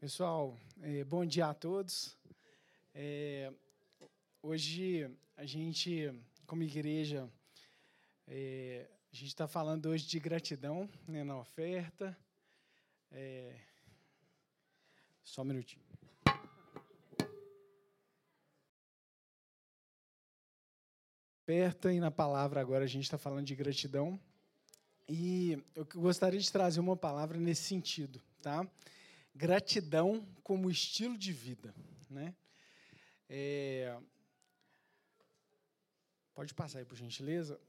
Pessoal, é, bom dia a todos. É, hoje a gente, como igreja, é, a gente está falando hoje de gratidão né, na oferta. É, só um minutinho. Oferta e na palavra agora a gente está falando de gratidão. E eu gostaria de trazer uma palavra nesse sentido, tá? Gratidão como estilo de vida. Né? É... Pode passar aí, por gentileza.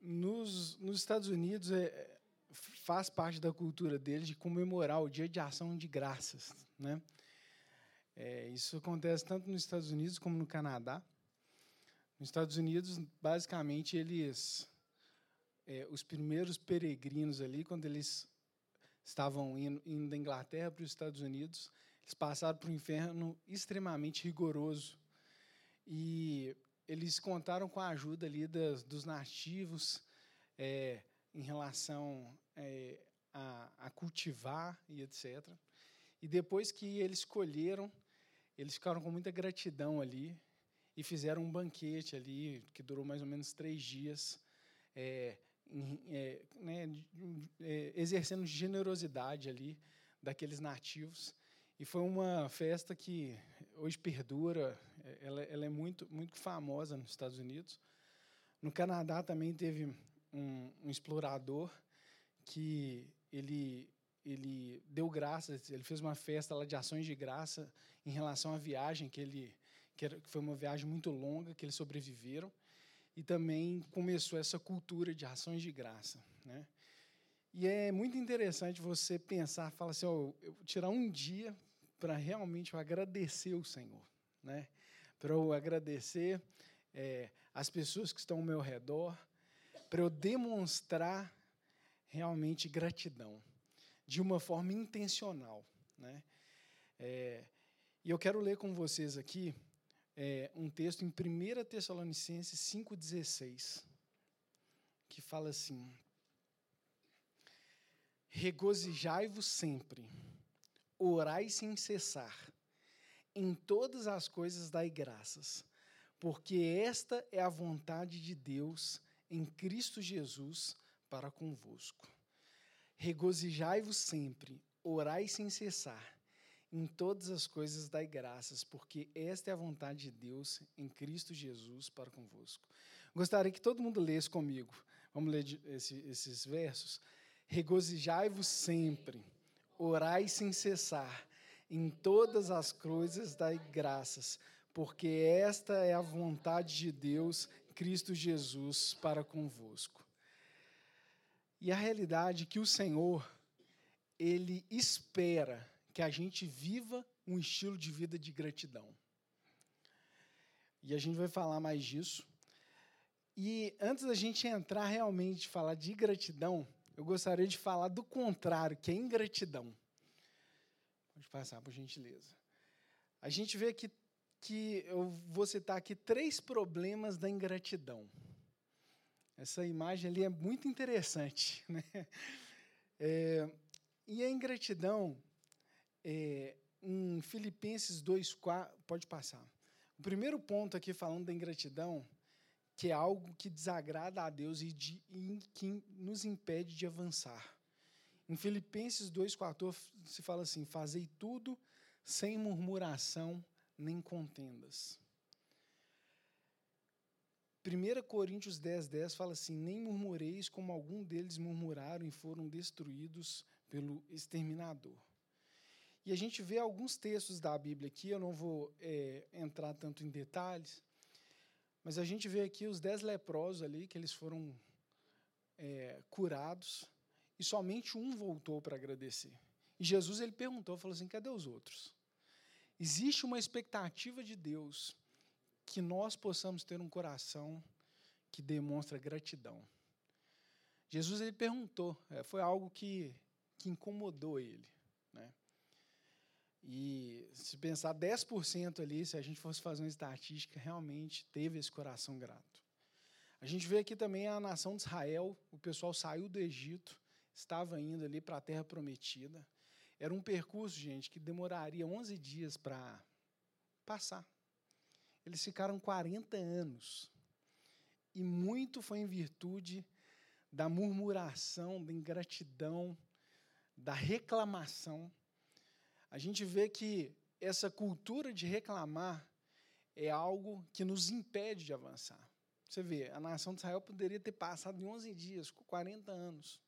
Nos, nos Estados Unidos, é, faz parte da cultura deles de comemorar o Dia de Ação de Graças. Né? É, isso acontece tanto nos Estados Unidos como no Canadá. Nos Estados Unidos, basicamente, eles, é, os primeiros peregrinos ali, quando eles estavam indo, indo da Inglaterra para os Estados Unidos, eles passaram por um inferno extremamente rigoroso. E eles contaram com a ajuda ali das, dos nativos é, em relação é, a, a, cultivar e etc. E depois que eles colheram, eles ficaram com muita gratidão ali e fizeram um banquete ali que durou mais ou menos três dias. É, é, né, é, exercendo generosidade ali daqueles nativos. E foi uma festa que hoje perdura, é, ela, ela, é muito, muito famosa nos Estados Unidos. No Canadá também teve um, um explorador que ele, ele deu graças, ele fez uma festa lá de ações de graça em relação à viagem que ele que, era, que foi uma viagem muito longa que eles sobreviveram e também começou essa cultura de ações de graça. Né? E é muito interessante você pensar, falar assim, oh, eu tirar um dia para realmente eu agradecer o Senhor, né? para eu agradecer é, as pessoas que estão ao meu redor, para eu demonstrar realmente gratidão, de uma forma intencional. Né? É, e eu quero ler com vocês aqui é, um texto em 1 Tessalonicenses 5,16, que fala assim: Regozijai-vos sempre, orai sem cessar, em todas as coisas dai graças, porque esta é a vontade de Deus em Cristo Jesus para convosco. Regozijai-vos sempre, orai sem cessar em todas as coisas dai graças, porque esta é a vontade de Deus em Cristo Jesus para convosco. Gostaria que todo mundo lesse comigo. Vamos ler esse, esses versos. Regozijai-vos sempre, orai sem cessar, em todas as coisas dai graças, porque esta é a vontade de Deus, Cristo Jesus, para convosco. E a realidade é que o Senhor, Ele espera que a gente viva um estilo de vida de gratidão. E a gente vai falar mais disso. E antes da gente entrar realmente falar de gratidão, eu gostaria de falar do contrário, que é ingratidão. Pode passar, por gentileza. A gente vê aqui que eu vou citar aqui três problemas da ingratidão. Essa imagem ali é muito interessante. Né? É, e a ingratidão, é, em Filipenses 2,4, pode passar. O primeiro ponto aqui falando da ingratidão, que é algo que desagrada a Deus e, de, e que nos impede de avançar. Em Filipenses 2,14 se fala assim: Fazei tudo sem murmuração nem contendas. 1 Coríntios 10, 10 fala assim: Nem murmureis como algum deles murmuraram e foram destruídos pelo exterminador. E a gente vê alguns textos da Bíblia aqui, eu não vou é, entrar tanto em detalhes, mas a gente vê aqui os dez leprosos ali, que eles foram é, curados, e somente um voltou para agradecer. E Jesus ele perguntou, falou assim, cadê os outros? Existe uma expectativa de Deus que nós possamos ter um coração que demonstra gratidão. Jesus ele perguntou, é, foi algo que, que incomodou ele. E se pensar 10% ali, se a gente fosse fazer uma estatística, realmente teve esse coração grato. A gente vê aqui também a nação de Israel, o pessoal saiu do Egito, estava indo ali para a terra prometida. Era um percurso, gente, que demoraria 11 dias para passar. Eles ficaram 40 anos. E muito foi em virtude da murmuração, da ingratidão, da reclamação. A gente vê que essa cultura de reclamar é algo que nos impede de avançar. Você vê, a nação de Israel poderia ter passado em 11 dias, 40 anos.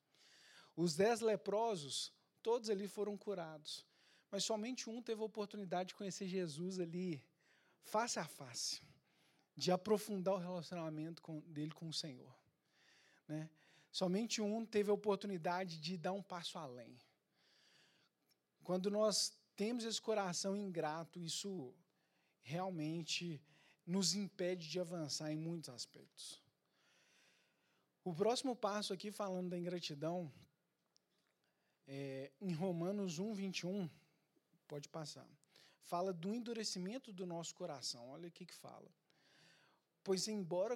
Os dez leprosos, todos ali foram curados. Mas somente um teve a oportunidade de conhecer Jesus ali, face a face, de aprofundar o relacionamento com, dele com o Senhor. Né? Somente um teve a oportunidade de dar um passo além. Quando nós temos esse coração ingrato, isso realmente nos impede de avançar em muitos aspectos. O próximo passo aqui, falando da ingratidão, é, em Romanos 1, 21, pode passar, fala do endurecimento do nosso coração. Olha o que, que fala. Pois, embora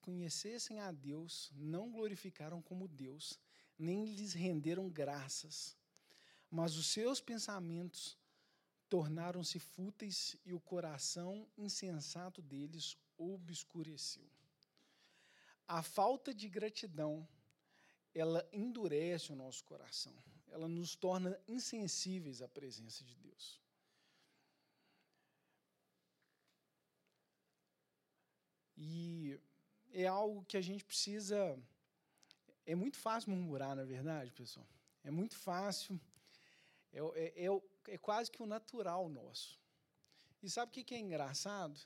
conhecessem a Deus, não glorificaram como Deus, nem lhes renderam graças, mas os seus pensamentos tornaram-se fúteis e o coração insensato deles obscureceu. A falta de gratidão, ela endurece o nosso coração, ela nos torna insensíveis à presença de Deus. E é algo que a gente precisa. É muito fácil murmurar, na é verdade, pessoal. É muito fácil. É, é, é, é quase que o natural nosso. E sabe o que é engraçado?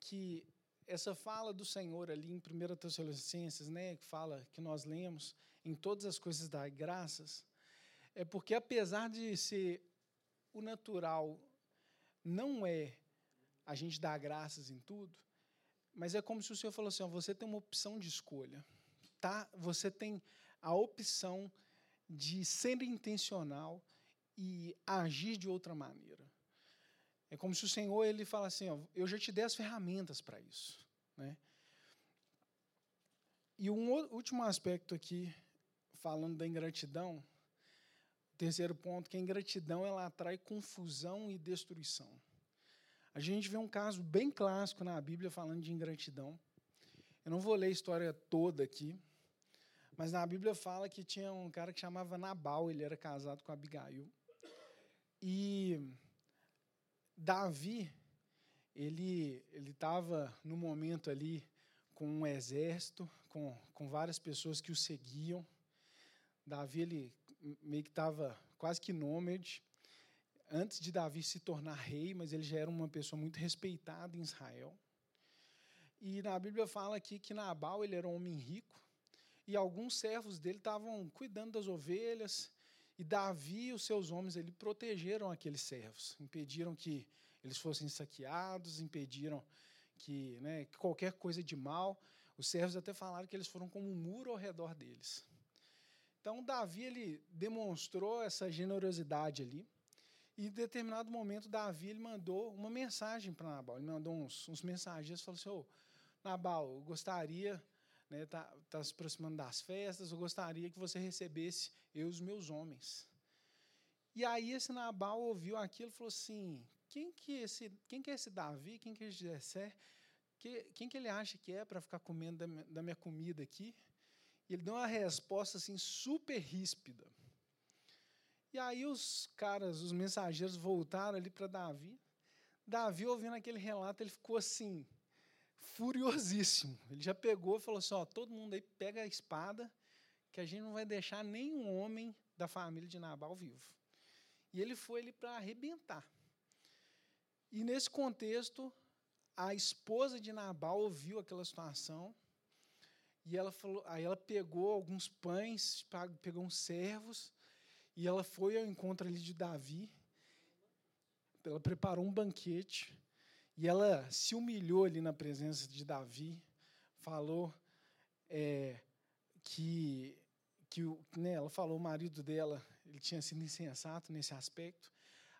Que essa fala do Senhor ali em 1 Tessalonicenses, né, que fala que nós lemos em todas as coisas dar graças, é porque apesar de ser o natural, não é a gente dar graças em tudo, mas é como se o Senhor falou assim: ó, você tem uma opção de escolha, tá? Você tem a opção de ser intencional e agir de outra maneira. É como se o Senhor ele fala assim: ó, eu já te dei as ferramentas para isso, né? E um último aspecto aqui, falando da ingratidão, terceiro ponto, que a ingratidão ela atrai confusão e destruição. A gente vê um caso bem clássico na Bíblia falando de ingratidão. Eu não vou ler a história toda aqui, mas na Bíblia fala que tinha um cara que chamava Nabal, ele era casado com Abigail. E Davi, ele ele estava no momento ali com um exército, com, com várias pessoas que o seguiam. Davi ele meio que estava quase que nômade antes de Davi se tornar rei, mas ele já era uma pessoa muito respeitada em Israel. E na Bíblia fala aqui que Nabal ele era um homem rico e alguns servos dele estavam cuidando das ovelhas e Davi e os seus homens ele protegeram aqueles servos, impediram que eles fossem saqueados, impediram que, né, que qualquer coisa de mal. Os servos até falaram que eles foram como um muro ao redor deles. Então Davi ele demonstrou essa generosidade ali. E em determinado momento, Davi ele mandou uma mensagem para Nabal. Ele mandou uns, uns mensageiros falou assim: oh, Nabal, eu gostaria, está né, tá, tá se aproximando das festas, eu gostaria que você recebesse eu e os meus homens. E aí esse Nabal ouviu aquilo e falou assim: quem que, esse, quem que é esse Davi? Quem que é esse Jessé? Que, quem que ele acha que é para ficar comendo da minha, da minha comida aqui? E ele deu uma resposta assim super ríspida. E aí os caras, os mensageiros voltaram ali para Davi. Davi, ouvindo aquele relato, ele ficou assim, furiosíssimo. Ele já pegou e falou assim: ó, todo mundo aí pega a espada, que a gente não vai deixar nenhum homem da família de Nabal vivo. E ele foi ali para arrebentar. E nesse contexto, a esposa de Nabal ouviu aquela situação e ela falou, aí ela pegou alguns pães, pegou uns servos e ela foi ao encontro ali de Davi. Ela preparou um banquete e ela se humilhou ali na presença de Davi. Falou é, que, que né, ela falou o marido dela ele tinha sido insensato nesse aspecto,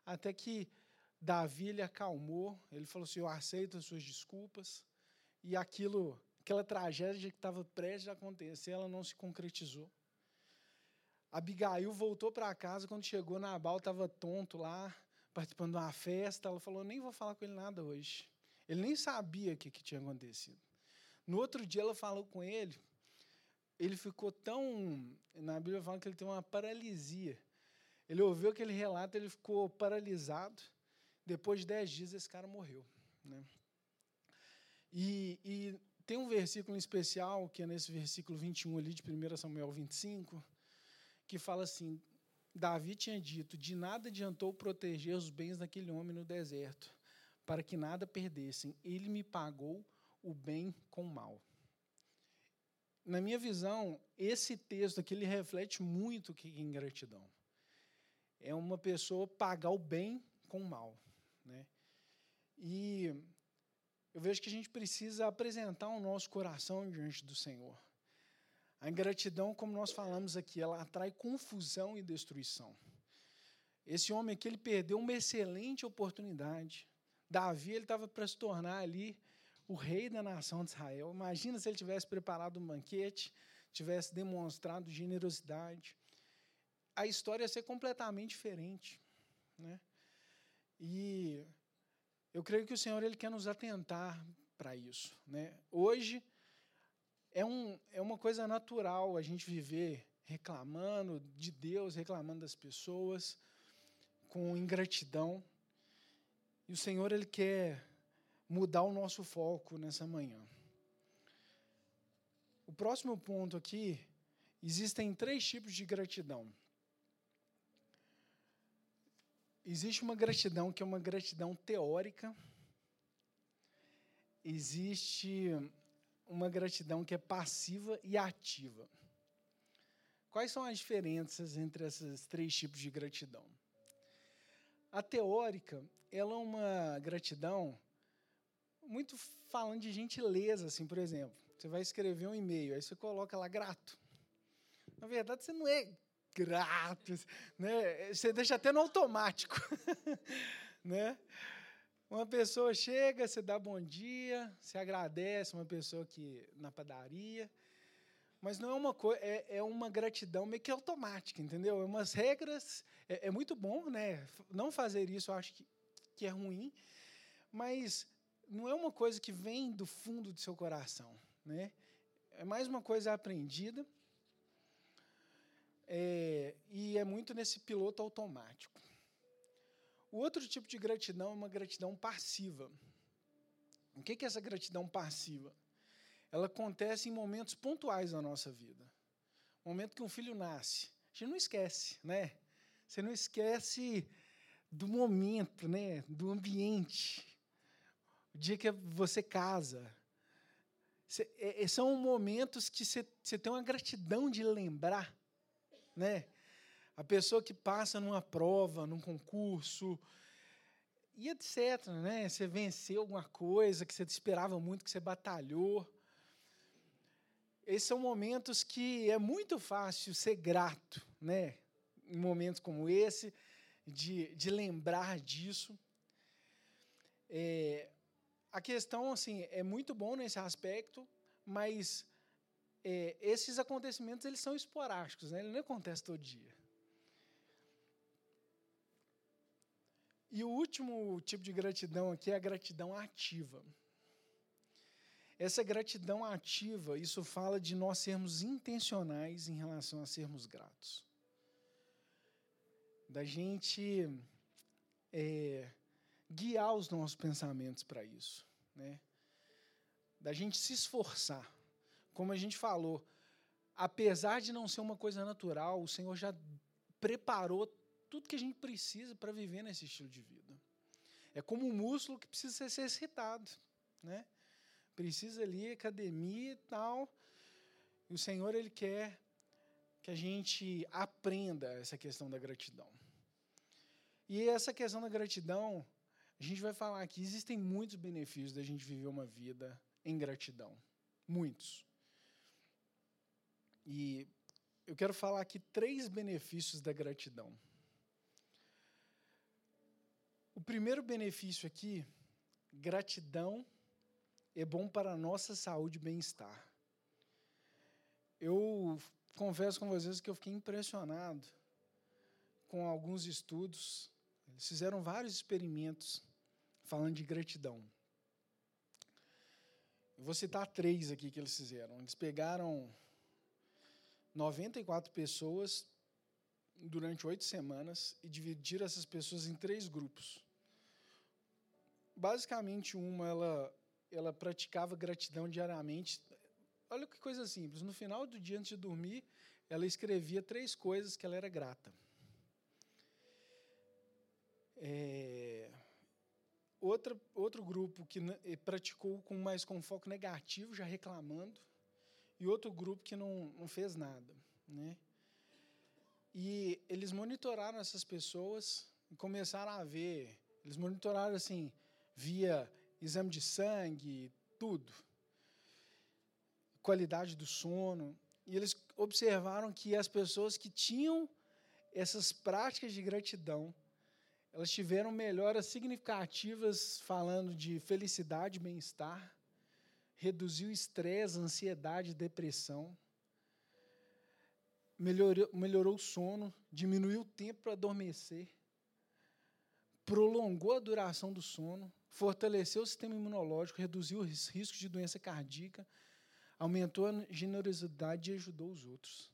até que Davi ele acalmou. Ele falou assim: Eu aceito as suas desculpas. E aquilo, aquela tragédia que estava prestes a acontecer, ela não se concretizou. Abigail voltou para casa, quando chegou, Nabal estava tonto lá, participando de uma festa. Ela falou: Nem vou falar com ele nada hoje. Ele nem sabia o que, que tinha acontecido. No outro dia, ela falou com ele. Ele ficou tão. Na Bíblia fala que ele tem uma paralisia. Ele ouviu aquele relato, ele ficou paralisado. Depois de dez dias, esse cara morreu. Né? E, e tem um versículo especial, que é nesse versículo 21 ali de 1 Samuel 25, que fala assim: Davi tinha dito: De nada adiantou proteger os bens daquele homem no deserto, para que nada perdessem. Ele me pagou o bem com o mal. Na minha visão, esse texto aqui ele reflete muito o que é ingratidão. É uma pessoa pagar o bem com o mal. Né? E eu vejo que a gente precisa apresentar o nosso coração diante do Senhor. A ingratidão, como nós falamos aqui, ela atrai confusão e destruição. Esse homem aqui, ele perdeu uma excelente oportunidade. Davi, ele estava para se tornar ali o rei da nação de Israel. Imagina se ele tivesse preparado um banquete, tivesse demonstrado generosidade. A história ia ser completamente diferente. Né? E eu creio que o Senhor ele quer nos atentar para isso. Né? Hoje é, um, é uma coisa natural a gente viver reclamando de Deus, reclamando das pessoas, com ingratidão. E o Senhor ele quer mudar o nosso foco nessa manhã. O próximo ponto aqui, existem três tipos de gratidão. Existe uma gratidão que é uma gratidão teórica. Existe uma gratidão que é passiva e ativa. Quais são as diferenças entre esses três tipos de gratidão? A teórica, ela é uma gratidão muito falando de gentileza, assim, por exemplo. Você vai escrever um e-mail, aí você coloca lá grato. Na verdade, você não é grátis, né? Você deixa até no automático, né? Uma pessoa chega, você dá bom dia, você agradece uma pessoa que na padaria, mas não é uma coisa, é, é, uma gratidão meio que automática, entendeu? É umas regras, é, é, muito bom, né? Não fazer isso, eu acho que, que é ruim, mas não é uma coisa que vem do fundo do seu coração, né? É mais uma coisa aprendida é, e é muito nesse piloto automático. O outro tipo de gratidão é uma gratidão passiva. O que é essa gratidão passiva? Ela acontece em momentos pontuais da nossa vida. Momento que um filho nasce, a gente não esquece, né? Você não esquece do momento, né? Do ambiente. O dia que você casa. É, são momentos que você tem uma gratidão de lembrar né? A pessoa que passa numa prova, num concurso, e etc. Né? Você venceu alguma coisa que você esperava muito, que você batalhou. Esses são momentos que é muito fácil ser grato, né? em momentos como esse, de, de lembrar disso. É, a questão assim é muito bom nesse aspecto, mas é, esses acontecimentos eles são esporádicos, né? ele não acontece todo dia. E o último tipo de gratidão aqui é a gratidão ativa. Essa gratidão ativa, isso fala de nós sermos intencionais em relação a sermos gratos. Da gente é, guiar os nossos pensamentos para isso. Né? Da gente se esforçar como a gente falou, apesar de não ser uma coisa natural, o Senhor já preparou tudo que a gente precisa para viver nesse estilo de vida. É como um músculo que precisa ser exercitado, né? Precisa ali academia e tal. E o Senhor ele quer que a gente aprenda essa questão da gratidão. E essa questão da gratidão, a gente vai falar que existem muitos benefícios da gente viver uma vida em gratidão. Muitos. E eu quero falar aqui três benefícios da gratidão. O primeiro benefício aqui, gratidão é bom para a nossa saúde e bem-estar. Eu confesso com vocês que eu fiquei impressionado com alguns estudos. Eles fizeram vários experimentos falando de gratidão. Eu vou citar três aqui que eles fizeram. Eles pegaram 94 pessoas durante oito semanas e dividiram essas pessoas em três grupos. Basicamente, uma ela, ela praticava gratidão diariamente. Olha que coisa simples. No final do dia, antes de dormir, ela escrevia três coisas que ela era grata. É, outra, outro grupo que praticou com mais com foco negativo, já reclamando, e outro grupo que não, não fez nada. Né? E eles monitoraram essas pessoas e começaram a ver, eles monitoraram assim, via exame de sangue, tudo, qualidade do sono, e eles observaram que as pessoas que tinham essas práticas de gratidão elas tiveram melhoras significativas falando de felicidade, bem-estar, reduziu estresse, ansiedade, depressão, melhorou, melhorou o sono, diminuiu o tempo para adormecer, prolongou a duração do sono, fortaleceu o sistema imunológico, reduziu os riscos de doença cardíaca, aumentou a generosidade e ajudou os outros.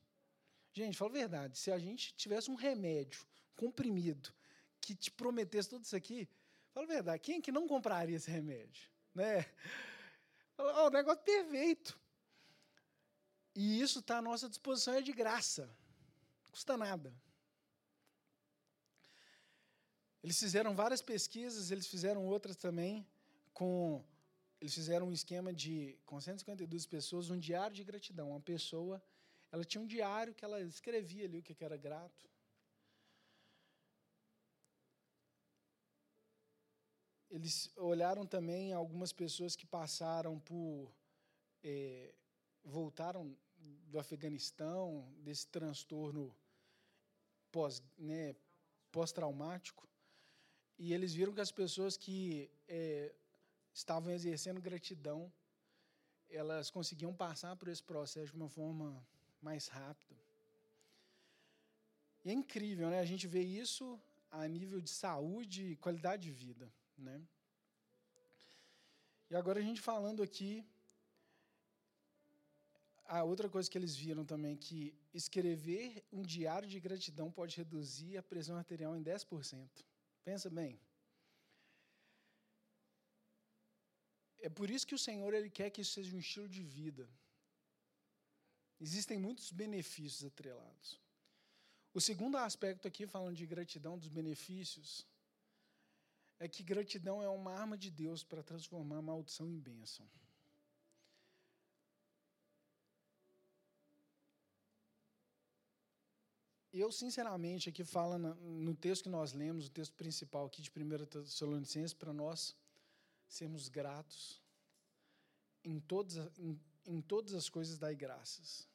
Gente, fala a verdade, se a gente tivesse um remédio comprimido que te prometesse tudo isso aqui, fala a verdade, quem é que não compraria esse remédio? Né? Fala, oh, o negócio perfeito. E isso está à nossa disposição, é de graça. Custa nada. Eles fizeram várias pesquisas, eles fizeram outras também com eles fizeram um esquema de com 152 pessoas, um diário de gratidão. Uma pessoa, ela tinha um diário que ela escrevia ali o que era grato. eles olharam também algumas pessoas que passaram por. É, voltaram do Afeganistão, desse transtorno pós, né, pós-traumático, e eles viram que as pessoas que é, estavam exercendo gratidão, elas conseguiam passar por esse processo de uma forma mais rápida. E é incrível, né? A gente vê isso a nível de saúde e qualidade de vida. Né? E agora a gente falando aqui, a outra coisa que eles viram também, que escrever um diário de gratidão pode reduzir a pressão arterial em 10%. Pensa bem. É por isso que o Senhor ele quer que isso seja um estilo de vida. Existem muitos benefícios atrelados. O segundo aspecto aqui, falando de gratidão, dos benefícios, é que gratidão é uma arma de Deus para transformar maldição em bênção. Eu, sinceramente, aqui fala no texto que nós lemos, o texto principal aqui de 1 Tessalonicenses, para nós sermos gratos em todas, em, em todas as coisas, dai graças.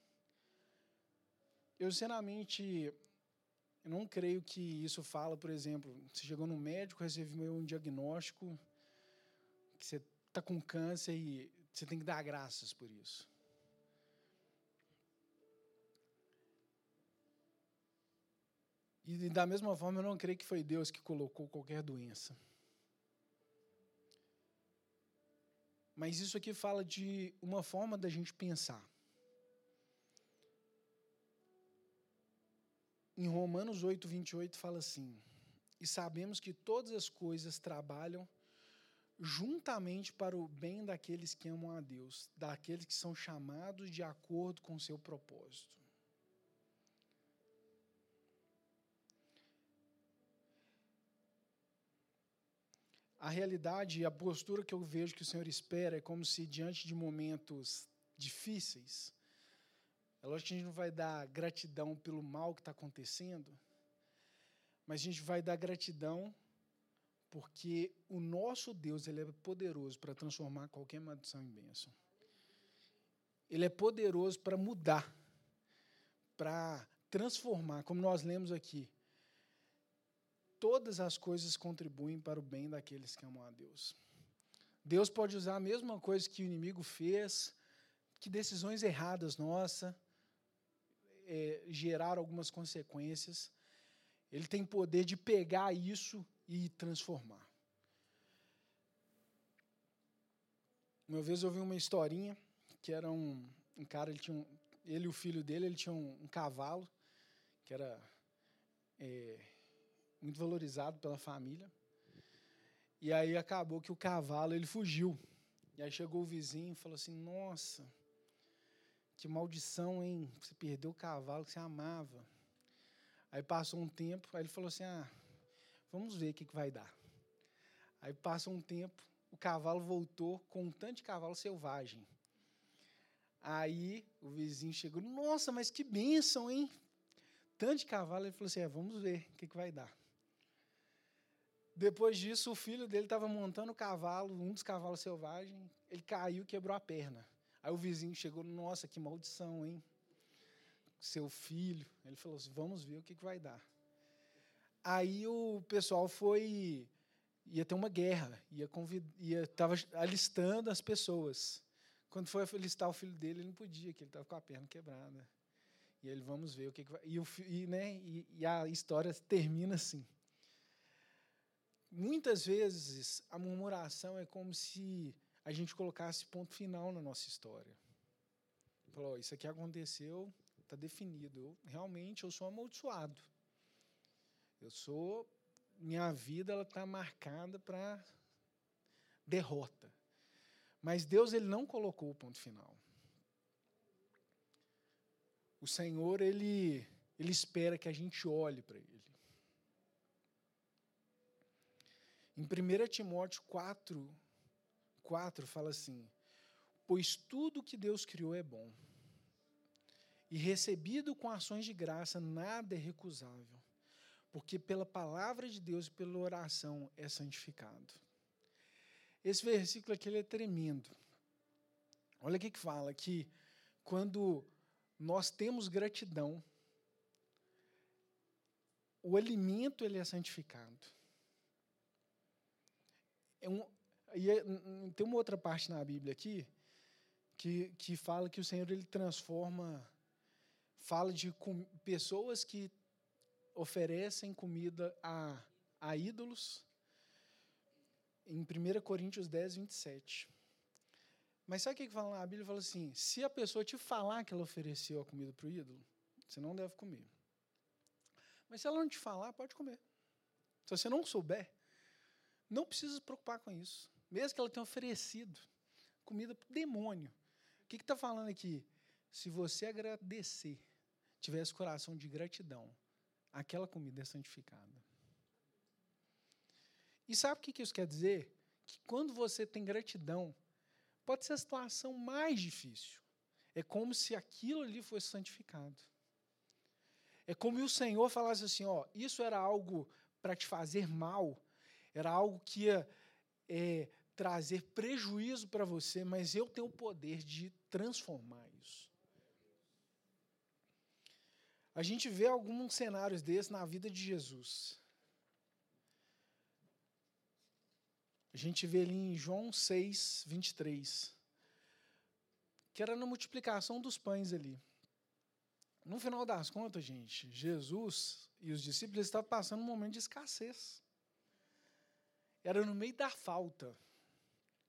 Eu, sinceramente, eu não creio que isso fala, por exemplo, você chegou no médico, recebeu um diagnóstico, que você está com câncer e você tem que dar graças por isso. E da mesma forma, eu não creio que foi Deus que colocou qualquer doença. Mas isso aqui fala de uma forma da gente pensar. Em Romanos 8, 28 fala assim: E sabemos que todas as coisas trabalham juntamente para o bem daqueles que amam a Deus, daqueles que são chamados de acordo com o seu propósito. A realidade e a postura que eu vejo que o Senhor espera é como se, diante de momentos difíceis, é lógico que a gente não vai dar gratidão pelo mal que está acontecendo, mas a gente vai dar gratidão porque o nosso Deus ele é poderoso para transformar qualquer maldição em bênção. Ele é poderoso para mudar, para transformar, como nós lemos aqui. Todas as coisas contribuem para o bem daqueles que amam a Deus. Deus pode usar a mesma coisa que o inimigo fez, que decisões erradas nossas, é, gerar algumas consequências, ele tem poder de pegar isso e transformar. Uma vez eu vi uma historinha que era um, um cara, ele, tinha um, ele e o filho dele, ele tinha um, um cavalo que era é, muito valorizado pela família. E aí acabou que o cavalo ele fugiu. E aí chegou o vizinho e falou assim: Nossa, que maldição, hein? Você perdeu o cavalo que você amava. Aí passou um tempo, aí ele falou assim: Ah, vamos ver o que, que vai dar. Aí passou um tempo, o cavalo voltou com um tanto de cavalo selvagem. Aí o vizinho chegou: Nossa, mas que bênção, hein? Tanto de cavalo. Ele falou assim: é, Vamos ver o que, que vai dar. Depois disso, o filho dele estava montando o cavalo, um dos cavalos selvagens, ele caiu e quebrou a perna. Aí o vizinho chegou, nossa, que maldição, hein? Seu filho. Ele falou assim, vamos ver o que, que vai dar. Aí o pessoal foi, ia ter uma guerra, ia convid, ia estava alistando as pessoas. Quando foi alistar o filho dele, ele não podia, que ele estava com a perna quebrada. E ele, vamos ver o que, que vai. E, o, e, né, e, e a história termina assim. Muitas vezes a murmuração é como se a gente colocasse ponto final na nossa história. Falou, isso aqui aconteceu, está definido. Eu, realmente eu sou amaldiçoado. Eu sou, minha vida ela está marcada para derrota. Mas Deus ele não colocou o ponto final. O Senhor ele ele espera que a gente olhe para ele. Em 1 Timóteo 4, 4 fala assim: Pois tudo que Deus criou é bom, e recebido com ações de graça, nada é recusável, porque pela palavra de Deus e pela oração é santificado. Esse versículo aqui ele é tremendo. Olha o que, que fala: que quando nós temos gratidão, o alimento ele é santificado. É um, e é, tem uma outra parte na Bíblia aqui que, que fala que o Senhor ele transforma, fala de com, pessoas que oferecem comida a, a ídolos, em 1 Coríntios 10, 27. Mas sabe o que fala na Bíblia? Fala assim: se a pessoa te falar que ela ofereceu a comida para o ídolo, você não deve comer. Mas se ela não te falar, pode comer. Se você não souber, não precisa se preocupar com isso. Mesmo que ela tenha oferecido comida para demônio. O que está falando aqui? Se você agradecer, tiver esse coração de gratidão, aquela comida é santificada. E sabe o que isso quer dizer? Que quando você tem gratidão, pode ser a situação mais difícil. É como se aquilo ali fosse santificado. É como o Senhor falasse assim: ó, isso era algo para te fazer mal, era algo que ia é, trazer prejuízo para você, mas eu tenho o poder de transformar isso. A gente vê alguns cenários desses na vida de Jesus. A gente vê ali em João 6, 23, que era na multiplicação dos pães ali. No final das contas, gente, Jesus e os discípulos estavam passando um momento de escassez era no meio da falta.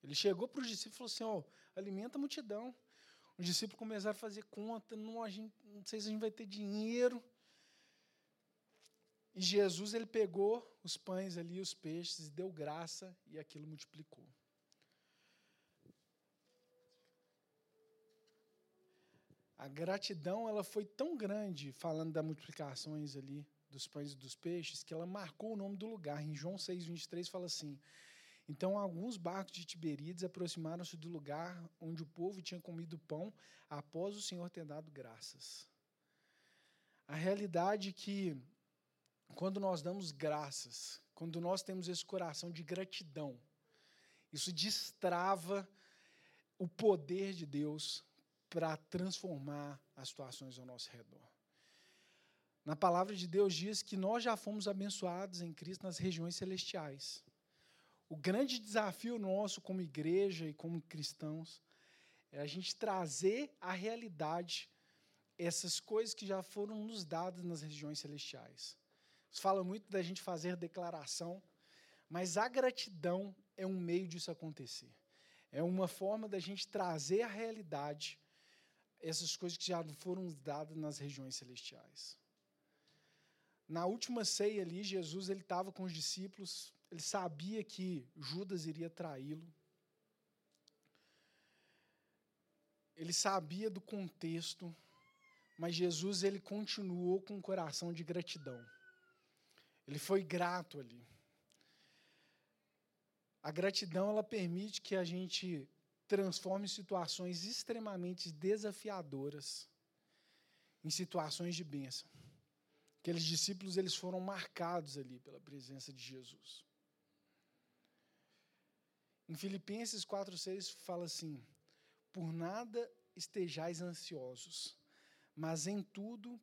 Ele chegou para os discípulos e falou assim: ó, alimenta a multidão. Os discípulos começaram a fazer conta, não, a gente, não sei se a gente vai ter dinheiro. E Jesus ele pegou os pães ali, os peixes, deu graça e aquilo multiplicou. A gratidão ela foi tão grande, falando das multiplicações ali, dos pães e dos peixes, que ela marcou o nome do lugar. Em João 6, 23 fala assim: Então alguns barcos de Tiberíades aproximaram-se do lugar onde o povo tinha comido pão após o Senhor ter dado graças. A realidade é que quando nós damos graças, quando nós temos esse coração de gratidão, isso destrava o poder de Deus para transformar as situações ao nosso redor. Na palavra de Deus diz que nós já fomos abençoados em Cristo nas regiões celestiais. O grande desafio nosso como igreja e como cristãos é a gente trazer a realidade essas coisas que já foram nos dadas nas regiões celestiais. Isso fala muito da gente fazer declaração, mas a gratidão é um meio disso acontecer. É uma forma da gente trazer à realidade essas coisas que já foram dadas nas regiões celestiais. Na última ceia ali, Jesus ele estava com os discípulos, ele sabia que Judas iria traí-lo. Ele sabia do contexto, mas Jesus ele continuou com um coração de gratidão. Ele foi grato ali. A gratidão ela permite que a gente transforme situações extremamente desafiadoras em situações de bênção. Aqueles discípulos eles foram marcados ali pela presença de Jesus. Em Filipenses 4:6 fala assim: Por nada estejais ansiosos, mas em tudo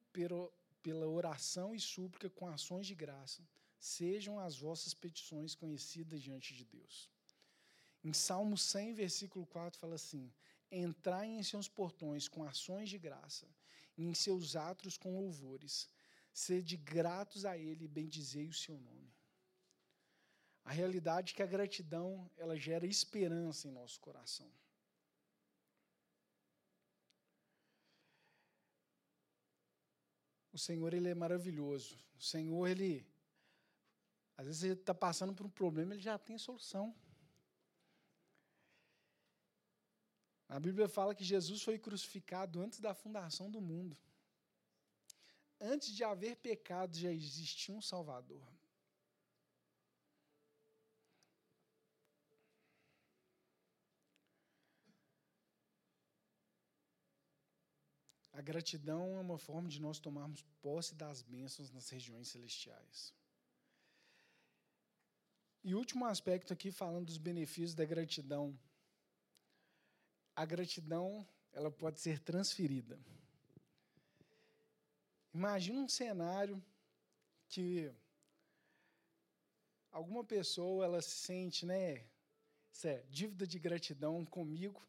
pela oração e súplica com ações de graça, sejam as vossas petições conhecidas diante de Deus. Em Salmo 100, versículo 4 fala assim: Entrai em seus portões com ações de graça, e em seus atos com louvores Sede gratos a Ele e bendizei o seu nome. A realidade é que a gratidão ela gera esperança em nosso coração. O Senhor ele é maravilhoso. O Senhor ele às vezes ele está passando por um problema, ele já tem solução. A Bíblia fala que Jesus foi crucificado antes da fundação do mundo antes de haver pecado, já existia um Salvador. A gratidão é uma forma de nós tomarmos posse das bênçãos nas regiões celestiais. E último aspecto aqui, falando dos benefícios da gratidão. A gratidão, ela pode ser transferida. Imagina um cenário que alguma pessoa ela se sente, né, é, dívida de gratidão comigo.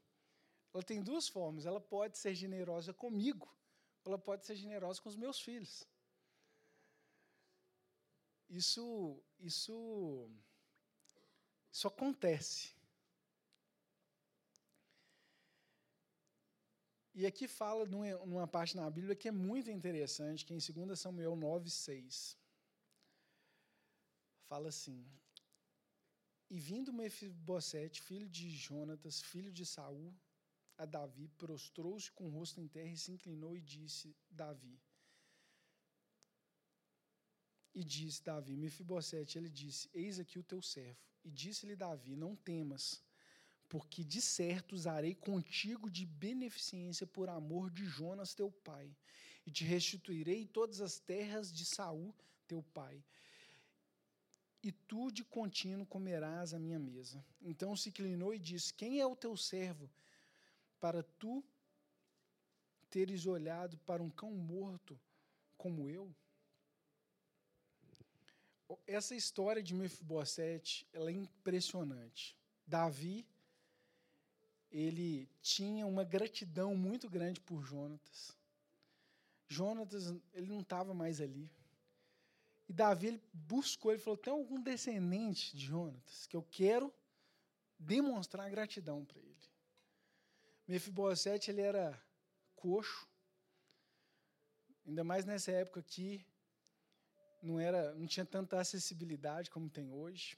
Ela tem duas formas. Ela pode ser generosa comigo, ou ela pode ser generosa com os meus filhos. Isso, isso, isso acontece. E aqui fala numa parte na Bíblia que é muito interessante, que é em 2 Samuel 9, 6. Fala assim: E vindo Mefibosete, filho de Jonatas, filho de Saul, a Davi, prostrou-se com o rosto em terra e se inclinou e disse: Davi. E disse Davi, Mefibosete, ele disse: Eis aqui o teu servo. E disse-lhe Davi: Não temas porque de certo usarei contigo de beneficência por amor de Jonas teu pai, e te restituirei todas as terras de Saul teu pai. E tu de contínuo comerás a minha mesa. Então se inclinou e disse: Quem é o teu servo para tu teres olhado para um cão morto como eu? Essa história de Mefibosete, ela é impressionante. Davi ele tinha uma gratidão muito grande por Jonatas. Jonatas, ele não estava mais ali. E Davi ele buscou, ele falou: tem algum descendente de Jonatas que eu quero demonstrar gratidão para ele. Mefibosete, ele era coxo, ainda mais nessa época aqui, não, era, não tinha tanta acessibilidade como tem hoje.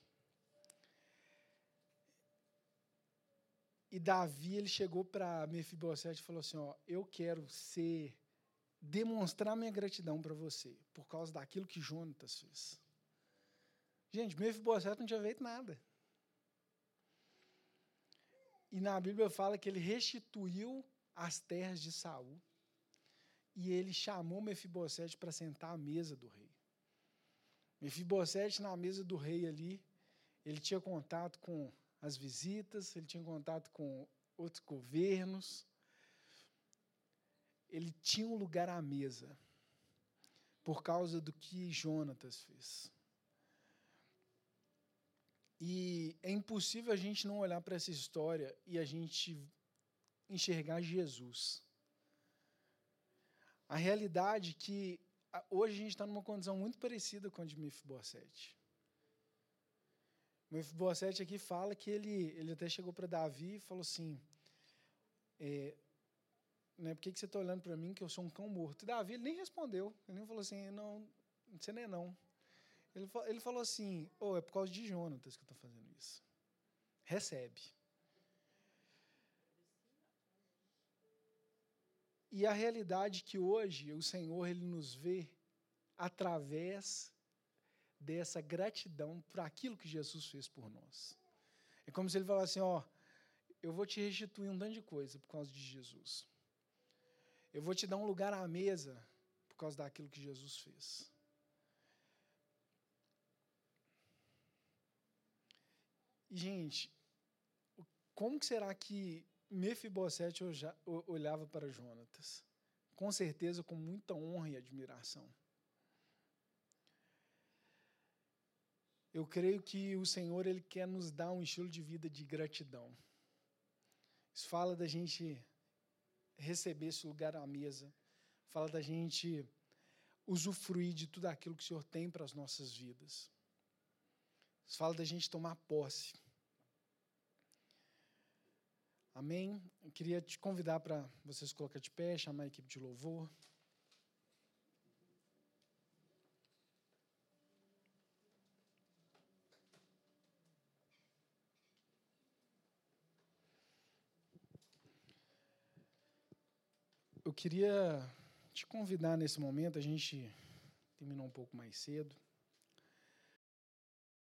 E Davi ele chegou para Mefibosete e falou assim: ó, eu quero ser demonstrar minha gratidão para você por causa daquilo que Jonatas fez. Gente, Mefibosete não tinha feito nada. E na Bíblia fala que ele restituiu as terras de Saul e ele chamou Mefibosete para sentar à mesa do rei. Mefibosete na mesa do rei ali, ele tinha contato com as visitas, ele tinha contato com outros governos. Ele tinha um lugar à mesa por causa do que Jonatas fez. E é impossível a gente não olhar para essa história e a gente enxergar Jesus. A realidade é que hoje a gente está numa condição muito parecida com a de Mefibosete. Mefibosete aqui fala que ele, ele até chegou para Davi e falou assim, é, né, por que, que você está olhando para mim que eu sou um cão morto? E Davi ele nem respondeu, ele nem falou assim, não, você nem é não. Ele, ele falou assim, oh, é por causa de Jonatas que eu estou fazendo isso. Recebe. E a realidade é que hoje o Senhor ele nos vê através dessa gratidão por aquilo que Jesus fez por nós. É como se ele falasse assim, ó, eu vou te restituir um tanto de coisa por causa de Jesus. Eu vou te dar um lugar à mesa por causa daquilo que Jesus fez. E, gente, como que será que Mefibosete olhava para Jonatas, com certeza com muita honra e admiração. Eu creio que o Senhor ele quer nos dar um estilo de vida de gratidão. Isso fala da gente receber esse lugar à mesa, fala da gente usufruir de tudo aquilo que o Senhor tem para as nossas vidas. Isso fala da gente tomar posse. Amém? Eu queria te convidar para vocês colocar de pé, chamar a equipe de louvor. Eu queria te convidar nesse momento, a gente terminou um pouco mais cedo.